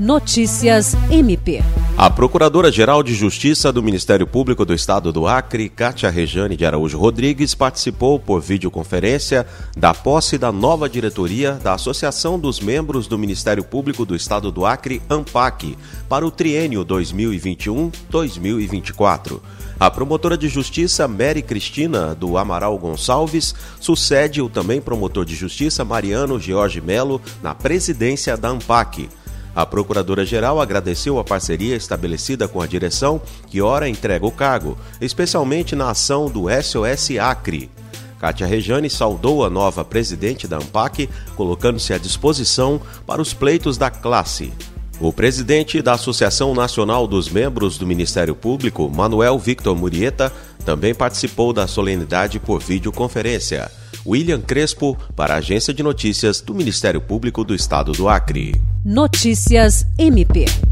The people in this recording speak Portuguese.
Notícias MP. A Procuradora-Geral de Justiça do Ministério Público do Estado do Acre, Cátia Rejane de Araújo Rodrigues, participou por videoconferência da posse da nova diretoria da Associação dos Membros do Ministério Público do Estado do Acre, ANPAC, para o triênio 2021-2024. A promotora de justiça Mary Cristina do Amaral Gonçalves sucede o também promotor de justiça Mariano George Melo na presidência da ANPAC. A Procuradora-Geral agradeceu a parceria estabelecida com a direção, que ora entrega o cargo, especialmente na ação do SOS Acre. Kátia Rejane saudou a nova presidente da ANPAC, colocando-se à disposição para os pleitos da classe. O presidente da Associação Nacional dos Membros do Ministério Público, Manuel Victor Murieta, também participou da solenidade por videoconferência. William Crespo, para a Agência de Notícias do Ministério Público do Estado do Acre. Notícias MP.